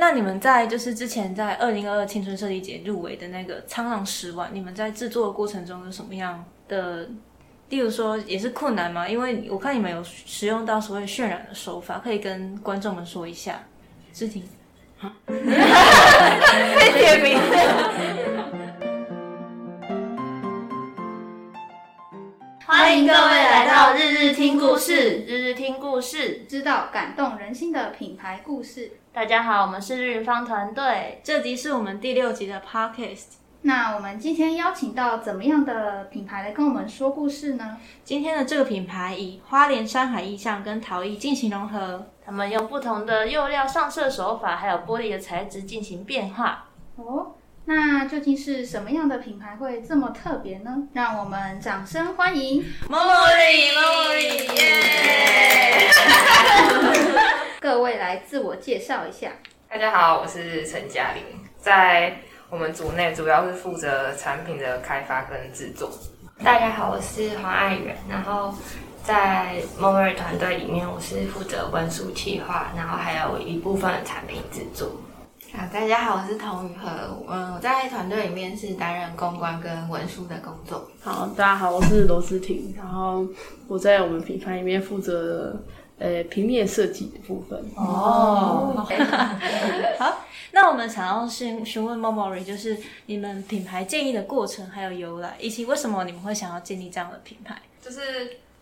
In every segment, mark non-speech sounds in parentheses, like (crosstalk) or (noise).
那你们在就是之前在二零二二青春设计节入围的那个沧浪十万，你们在制作的过程中有什么样的，例如说也是困难吗？因为我看你们有使用到所谓渲染的手法，可以跟观众们说一下。志婷，被点名。欢迎各位来到日日听故事，日日听故事，知道感动人心的品牌故事。大家好，我们是日云方团队，这集是我们第六集的 podcast。那我们今天邀请到怎么样的品牌来跟我们说故事呢？今天的这个品牌以花莲山海意象跟陶艺进行融合，他们用不同的釉料上色手法，还有玻璃的材质进行变化。哦，那究竟是什么样的品牌会这么特别呢？让我们掌声欢迎 Memory，Memory，耶！(laughs) 各位来自我介绍一下。大家好，我是陈嘉玲，在我们组内主要是负责产品的开发跟制作。大家好，我是黄爱媛，然后在 Mover 团队里面，我是负责文书企划，然后还有一部分的产品制作。啊，大家好，我是童宇和，嗯，我在团队里面是担任公关跟文书的工作。好，大家好，我是罗思婷，然后我在我们品牌里面负责呃平面设计的部分。哦，(laughs) 好，那我们想要询询问 momory 就是你们品牌建立的过程还有由来，以及为什么你们会想要建立这样的品牌？就是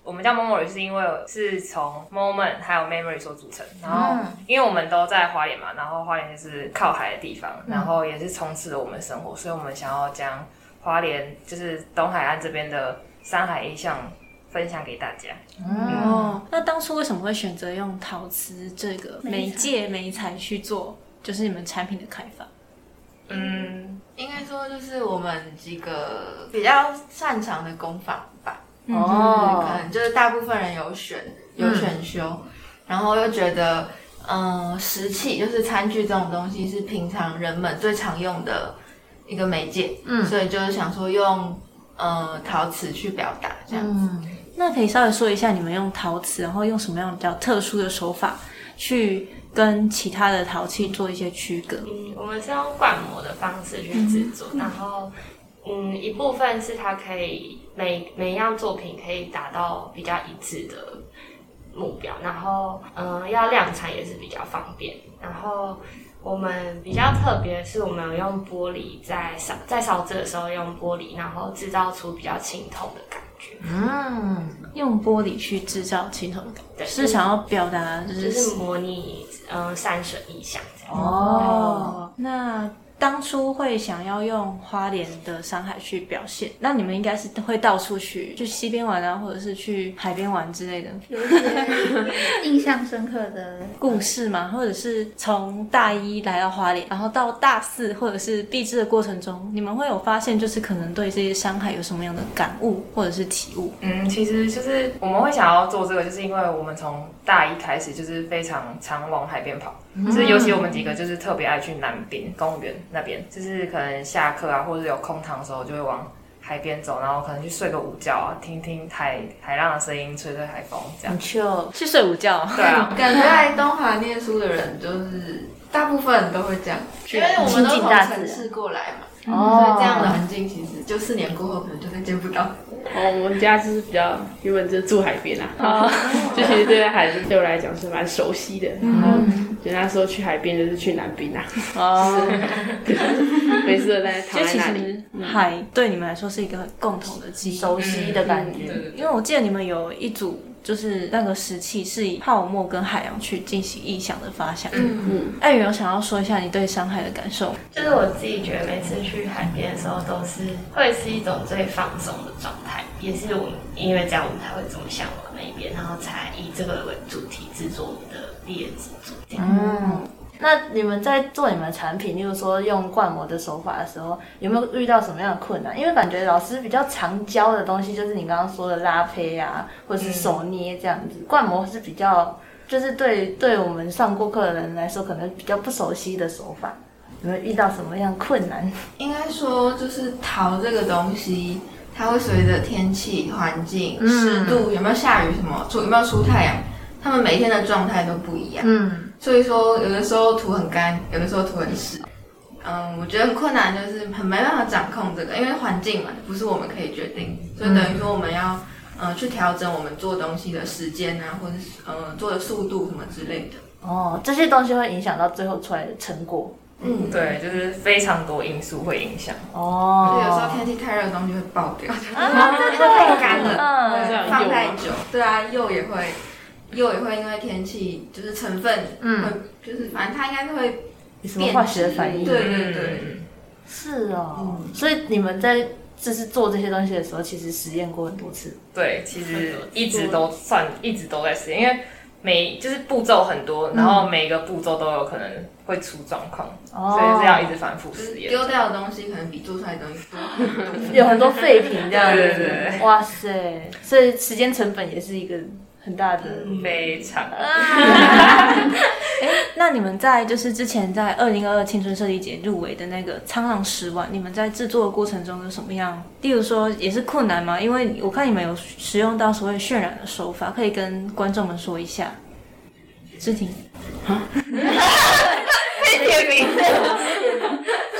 我们叫 Memory，是因为是从 Moment 还有 Memory 所组成。然后，因为我们都在花莲嘛，然后花莲就是靠海的地方，然后也是充斥了我们生活，所以我们想要将花莲就是东海岸这边的山海意象分享给大家。哦，那当初为什么会选择用陶瓷这个媒介媒材去做，就是你们产品的开发？嗯，应该说就是我们几个比较擅长的工坊吧。哦，可能就是大部分人有选有选修，然后又觉得，嗯，石器就是餐具这种东西是平常人们最常用的一个媒介，嗯，所以就是想说用呃陶瓷去表达这样子。那可以稍微说一下你们用陶瓷，然后用什么样比较特殊的手法去跟其他的陶器做一些区隔？嗯，我们是用灌模的方式去制作，然后嗯，一部分是它可以每每一样作品可以达到比较一致的目标，然后嗯，要量产也是比较方便。然后我们比较特别的是，我们有用玻璃在烧在烧制的时候用玻璃，然后制造出比较清透的感觉。嗯，用玻璃去制造清透的感觉，是想要表达就就是是模拟嗯山水意象这样。哦，那当初会想要用花莲的山海去表现，那你们应该是会到处去，去西边玩啊，或者是去海边玩之类的有一些印象深刻的故事吗？或者是从大一来到花莲，然后到大四或者是毕制的过程中，你们会有发现，就是可能对这些山海有什么样的感悟或者是体悟？嗯，其实就是我们会想要做这个，就是因为我们从大一开始就是非常常往海边跑，就是尤其我们几个就是特别爱去南边公园那边，就是可能下课啊，或者有空堂的时候就会往海边走，然后可能去睡个午觉啊，听听海海浪的声音，吹吹海风这样。就去睡午觉。对啊，(laughs) 感觉来东华念书的人，就是大部分人都会这样，因为我们都从城市过来嘛，哦所以这样的环境其实就四年过后可能就再见不到。(laughs) 哦，我们家就是比较原本就住海边啊，(laughs) 就其实对海对我来讲是蛮熟悉的。然后就那时候去海边就是去南滨啊，哦，(laughs) 每次都在躺就其在那里。实海对你们来说是一个很共同的记忆。熟悉的感觉。因为我记得你们有一组，就是那个石器是以泡沫跟海洋去进行意象的发想。嗯嗯，艾宇有想要说一下你对山海的感受？就是我自己觉得每次去海边的时候，都是会是一种最放松的状态，也是我因为这样我们才会这么向往那边，然后才以这个为主题制作我们的毕业制作。嗯，那你们在做你们产品，例如说用灌模的手法的时候，有没有遇到什么样的困难？因为感觉老师比较常教的东西，就是你刚刚说的拉胚啊，或者是手捏这样子。灌模是比较，就是对对我们上过课的人来说，可能比较不熟悉的手法。有没有遇到什么样困难？应该说，就是陶这个东西，它会随着天气、环境、湿度，有没有下雨什么，出有没有出太阳，他们每天的状态都不一样。嗯，所以说有的时候土很干，有的时候土很湿。嗯，我觉得很困难，就是很没办法掌控这个，因为环境嘛，不是我们可以决定，所以等于说我们要嗯去调整我们做东西的时间啊，或者是嗯做的速度什么之类的。哦，这些东西会影响到最后出来的成果。嗯，对，就是非常多因素会影响。哦，就有时候天气太热，东西会爆掉，啊，对对太干了，嗯，对，放太久，对啊，釉也会，釉也会因为天气就是成分，嗯。会就是反正它应该是会有什么化学反应？对对对，嗯。是哦。所以你们在就是做这些东西的时候，其实实验过很多次。对，其实一直都算一直都在实验，因为每就是步骤很多，然后每一个步骤都有可能会出状况，哦所以是要一直反复就是实验。丢掉的东西可能比做出来的东西多。(laughs) 有很多废品这样对对子对，哇塞！所以时间成本也是一个很大的。非常 (laughs) 那你们在就是之前在二零二二青春设计节入围的那个沧浪十万，你们在制作的过程中有什么样？例如说也是困难吗？因为我看你们有使用到所谓渲染的手法，可以跟观众们说一下。知婷，(laughs)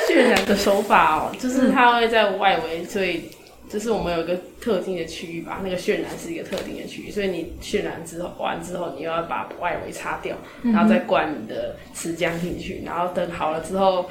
渲染的手法哦，就是它会在外围，所以就是我们有一个特定的区域吧，那个渲染是一个特定的区域，所以你渲染之后完之后，你又要把外围擦掉，然后再灌你的瓷浆进去，然后等好了之后。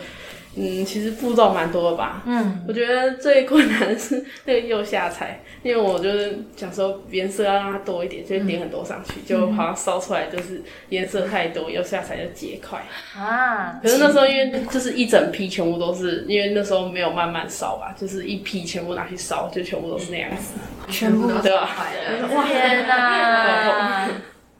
嗯，其实步骤蛮多的吧。嗯，我觉得最困难的是那个釉下彩，因为我就是想说颜色要让它多一点，就点很多上去，就好像烧出来就是颜色太多，釉下彩就结块。啊，可是那时候因为就是一整批全部都是，因为那时候没有慢慢烧吧，就是一批全部拿去烧，就全部都是那样子。全部都对吧坏了。(laughs) 天哪！(laughs)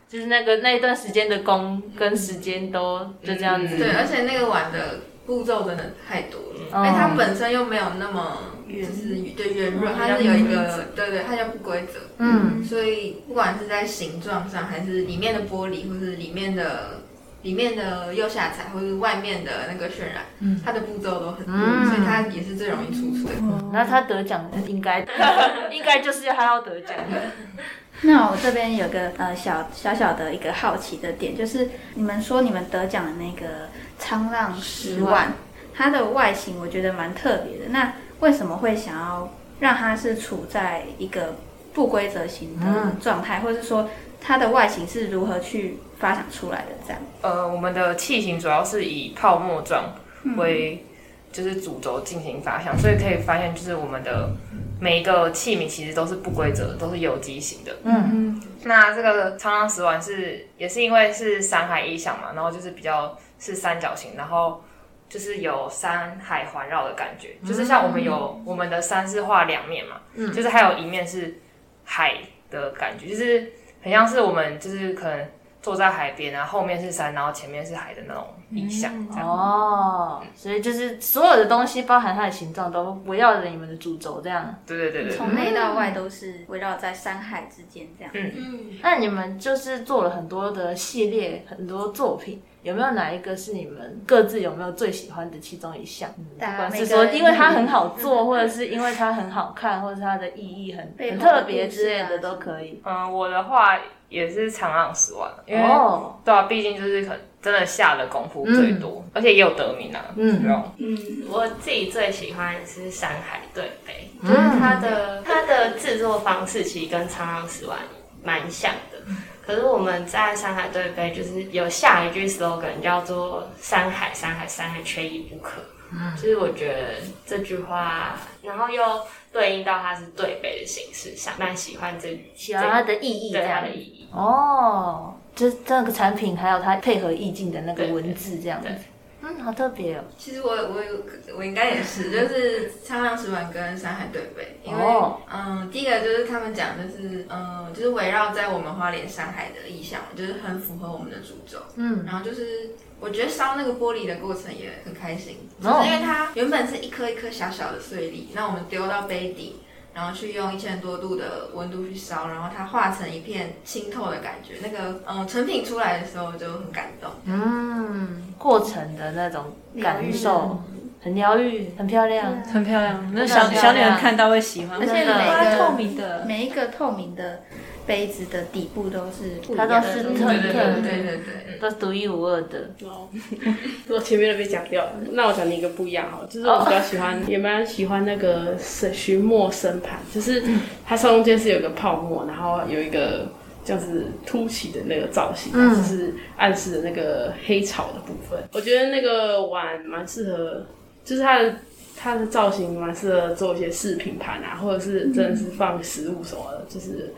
就是那个那一段时间的工跟时间都就这样子。对，而且那个碗的步骤真的太多了，哦而且它本身又没有那么就是对圆润，它是有一个对对，它叫不规则，嗯，所以不管是在形状上，还是里面的玻璃，或是里面的里面的釉下彩，或是外面的那个渲染，它的步骤都很多，嗯。所以它也是最容易出错。那他得奖应该。(laughs) 应该就是要他要得奖的。(laughs) 那我这边有个呃小小小的一个好奇的点，就是你们说你们得奖的那个沧浪十万，它的外形我觉得蛮特别的。那为什么会想要让它是处在一个不规则型的状态，或者是说它的外形是如何去发展出来的？这样，呃，我们的器型主要是以泡沫状为就是主轴进行发想，所以可以发现就是我们的每一个器皿其实都是不规则的，都是有机型的。嗯那这个沧浪石丸是也是因为是山海意象嘛，然后就是比较是三角形，然后就是有山海环绕的感觉，就是像我们有我们的山是画两面嘛，嗯就是还有一面是海的感觉，就是很像是我们就是可能坐在海边啊，后面是山，然后前面是海的那种意象。哦，所以就是所有的东西，包含它的形状，都围绕着你们的主轴这样。对对对对对从内到外都是围绕在山海之间这样。嗯，那你们就是做了很多的系列，很多作品，有没有哪一个是你们各自有没有最喜欢的其中一项？不管是说因为它很好做，(laughs) 或者是因为它很好看，或者是它的意义很很特别之类的都可以。嗯，我的话也是长浪十万，因为、哦，对啊，毕竟就是可能真的下的功夫最多，而且也有得名啊，嗯？嗯，我自己最喜欢是山海对杯，就是它的它的制作方式其实跟沧浪十万蛮像的。可是我们在山海对杯就是有下一句 slogan 叫做“山海山海山海缺一不可”，嗯就是我觉得这句话，然后又对应到它是对杯的形式上，蛮喜欢这喜欢它的意义对它的。意义。哦，就是这个产品还有它配合意境的那个文字这样子对。嗯，好特别哦。其实我我我应该也是，就是沧浪石丸跟山海对杯，因为、哦。嗯，第一个就是他们讲就是嗯，就是围绕在我们花莲山海的意象，就是很符合我们的主轴。嗯，然后就是我觉得烧那个玻璃的过程也很开心，就哦是因为它原本是一颗一颗小小的碎粒，那我们丢到杯底，然后去用一千多度的温度去烧，然后它化成一片清透的感觉，那个嗯成品出来的时候就很感动。嗯，过程的那种感受，很疗愈，很漂亮。很漂亮，那小小女人看到会喜欢，而且每个它透明的，每一个透明的杯子的底部都是它都是特特对对对对，都独一无二的。哦，(laughs) 我前面都被讲掉了，那我讲你一个不一样哈，就是我比较喜欢，也蛮喜欢那个神寻墨生盘，就是它中间是有个泡沫，然后有一个这样子凸起的那个造型，嗯就是暗示的那个黑草的部分。我觉得那个碗蛮适合，就是它的它的造型蛮适合做一些饰品盘啊，或者是真的是放食物什么的，就是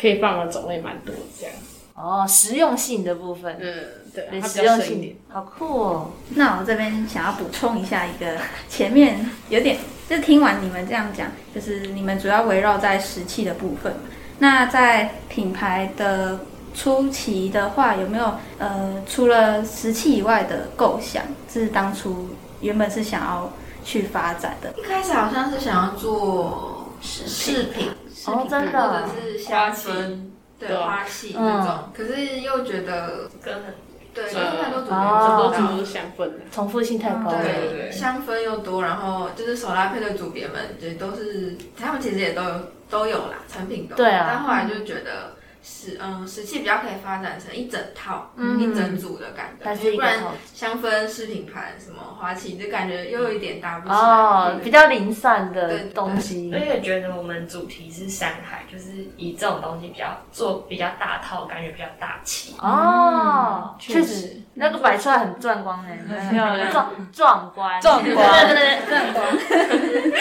可以放的种类蛮多的这样。哦，实用性的部分，嗯，对，实用性。，好酷哦。那我这边想要补充一下一个，前面有点，就听完你们这样讲，就是你们主要围绕在石器的部分。那在品牌的初期的话，有没有呃，除了石器以外的构想，是当初原本是想要去发展的？一开始好像是想要做饰品，哦，真或的者，是香氛，对花器嗯那种，可是又觉得跟很对，呃就是太多组哦。别很多组都香氛的。重复性太高了。对对，香氛又多，然后就是手拉配的组别们，也都是他们其实也都有都有啦，产品都有。对啊。但后来就觉得石嗯石器比较可以发展成一整套、嗯一整组的感觉，但是一不然香氛、饰品盘什么花器，就感觉又有一点搭不起来。哦，比较零散的东西而。且觉得我们主题是山海，就是以这种东西比较做比较大套，感觉比较大气。哦，确确实，那个摆出来很壮观哎，很漂亮壮壮观，壮观对对对，壮观，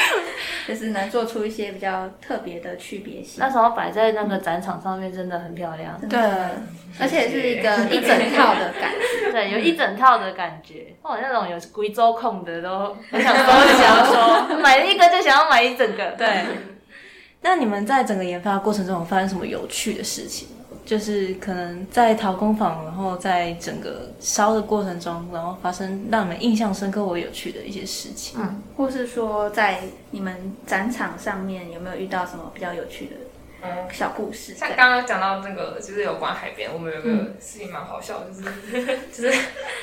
就是能做出一些比较特别的区别性那。时候摆在那个展场上面真的很漂亮，对，而且是一个一整套的感觉。对，有一整套的感觉。哦，那种有贵州控的都很想收，很想要说，买了一个就想要买一整个。对。那你们在整个研发过程中有发生什么有趣的事情？就是可能在陶工坊，然后在整个烧的过程中，然后发生让你们印象深刻或有趣的一些事情。嗯或是说在你们展场上面有没有遇到什么比较有趣的嗯，小故事？像刚刚讲到那个，就是有关海边，我们有个事情蛮好笑的，就是 (laughs) 就是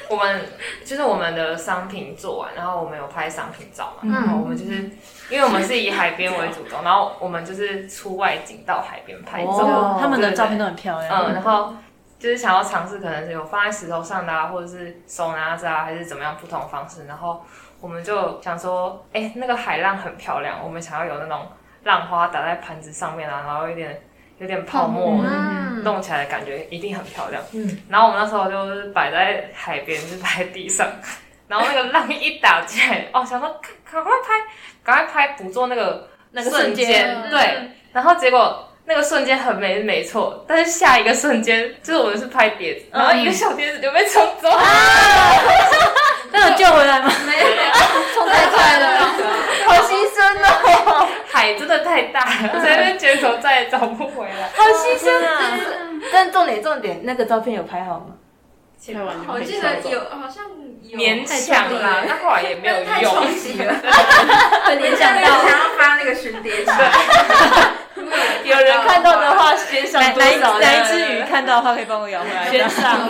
我们就是我们的商品做完，然后我们有拍商品照嘛，然后我们就是因为我们是以海边为主轴，(laughs) 然后我们就是出外景到海边拍照，哦他们的照片都很漂亮。嗯，然后就是想要尝试，可能是有放在石头上的啊，或者是手拿着啊，还是怎么样不同的方式。然后我们就想说，哎、那个海浪很漂亮，我们想要有那种浪花打在盘子上面啊，然后有点有点泡沫嗯。弄起来的感觉，一定很漂亮。嗯，然后我们那时候就是摆在海边，就是摆在地上。(laughs) 然后那个浪一打进来，哦，想说赶赶快拍，赶快拍，捕捉那个那个瞬瞬间。对。然后结果那个瞬间很美是没错，但是下一个瞬间就是我们是拍碟子，然后一个小碟子就被冲走了，(laughs) 那有救回来吗？没有冲太快了，(laughs) 好牺牲哦，海真的太大了，在那边卷走再也找不回来。好牺牲啊！但重点重点，那个照片有拍好吗？我记得有好像有勉强啦，但后来也没有太用。冲击了，(laughs) 会联想想到要发那个寻碟集，(laughs) 有人看到的话，先上多少？哪一只鱼看到的话，可以帮我咬回来。先上，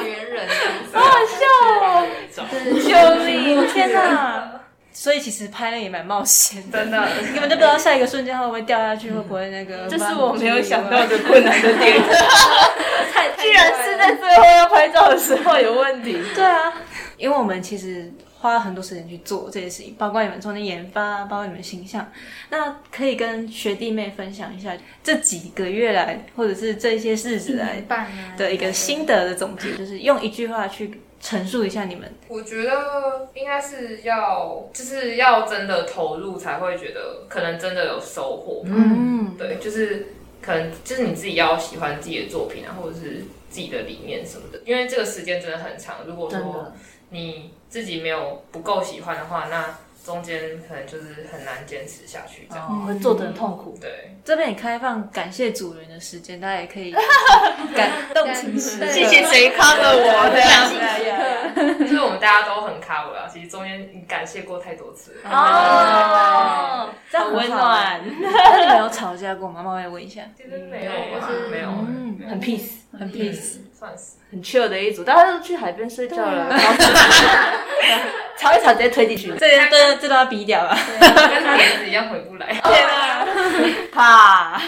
好好笑哦！(laughs) 救命！天哪！所以其实拍那也蛮冒险的，真的，你根本就不知道下一个瞬间它会不会掉下去，会不会那个。这是我没有想到的困难的点，(laughs) 居然是在最后要拍照的时候有问题。(laughs) 对啊，因为我们其实花了很多时间去做这些事情，包括你们中间研发，包括你们形象。那可以跟学弟妹分享一下这几个月来，或者是这些日子来的一个心得的总结，就是用一句话去陈述一下你们。我觉得应该是要，就是要真的投入才会觉得可能真的有收获。嗯，对，就是可能就是你自己要喜欢自己的作品啊，或者是自己的理念什么的，因为这个时间真的很长。如果说你自己没有不够喜欢的话，那中间可能就是很难坚持下去这样。哦，会做的很痛苦。对，这边也开放感谢主人的时间，大家也可以 (laughs) 感动情时刻。谢谢谁 cover 我这样子。就是我们大家都很 cover 啊。其实中间你感谢过太多次了。哦，这样好温暖，那你们有吵架过吗？妈妈会问一下。其实没有没有，嗯很 peace，很 peace。算是。很 chill 的一组，大家都去海边睡觉了，然后吵一吵直接推进去，这这这都要逼掉了。(laughs) 跟碟子一样回不来。怕。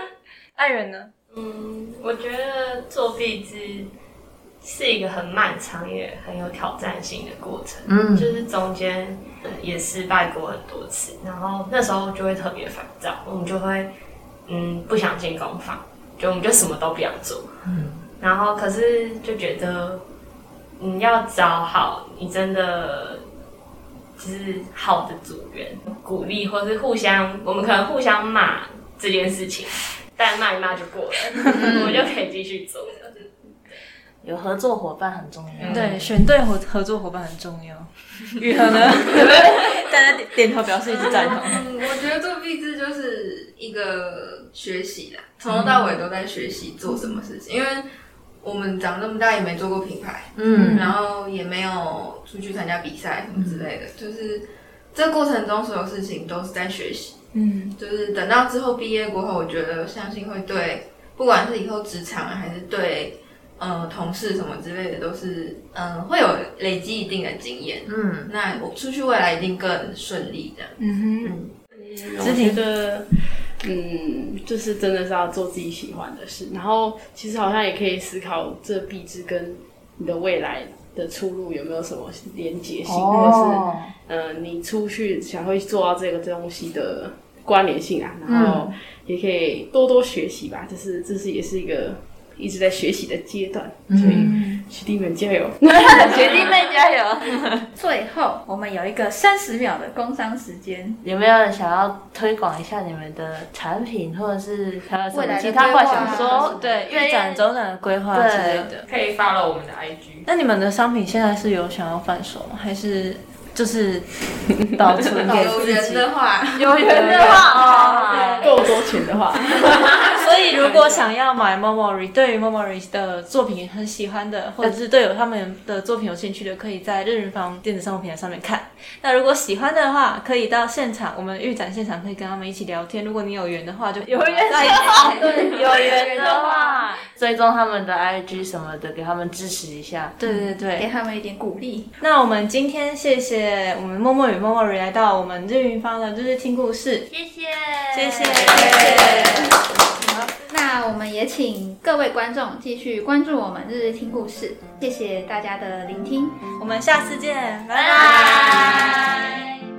(laughs) 爱人呢？嗯，我觉得做壁纸是一个很漫长也很有挑战性的过程。嗯就是中间呃也失败过很多次，然后那时候就会特别烦躁，我们就会嗯不想进工坊，就我们就什么都不想做。嗯，然后可是就觉得你要找好你真的就是好的组员，鼓励或是互相，我们可能互相骂这件事情，但骂一骂就过了，(laughs) 我们就可以继续做了。有合作伙伴很重要。对，选对合合作伙伴很重要。(laughs) 雨禾呢？(laughs) 大家点点头表示一致赞同。嗯，我觉得做壁纸就是一个学习啦，从头到尾都在学习做什么事情，因为我们长这么大也没做过品牌，嗯。然后也没有出去参加比赛什么之类的，就是这过程中所有事情都是在学习。嗯，就是等到之后毕业过后，我觉得相信会对，不管是以后职场啊，还是对呃同事什么之类的，都是嗯、呃会有累积一定的经验。嗯，那我出去未来一定更顺利这样。嗯我觉得，嗯，就是真的是要做自己喜欢的事，然后其实好像也可以思考这壁纸跟你的未来的出路有没有什么连结性，或者是嗯，呃，你出去想会做到这个东西的关联性啊，然后也可以多多学习吧，就是这是也是一个一直在学习的阶段，所以学弟们加油！(laughs) 学弟妹加油！(laughs) 最后，我们有一个三十秒的工商时间，有没有人想要推广一下你们的产品，或者是还有什未来的么其他话想规划说？对，预展、周展的规划之类的。可以 follow 我们的 IG。那你们的商品现在是有想要贩售吗？还是就是保存 (laughs) 给有缘自己？的话，有缘的话哦，够多钱的话，所以如果想要买 Momori，对于 Momori 的作品很喜欢的，或者是对有他们的作品有兴趣的，可以在日云坊电子商务平台上面看。那如果喜欢的话，可以到现场，我们预展现场可以跟他们一起聊天。如果你有缘的话，就有缘在一起。对，有缘，追踪他们的 IG 什么的，给他们支持一下。对对对，给他们一点鼓励。那我们今天谢谢我们默默与默默来到我们日云方的日日听故事，谢谢，谢谢谢谢。那我们也请各位观众继续关注我们日日听故事，谢谢大家的聆听。我们下次见，拜拜。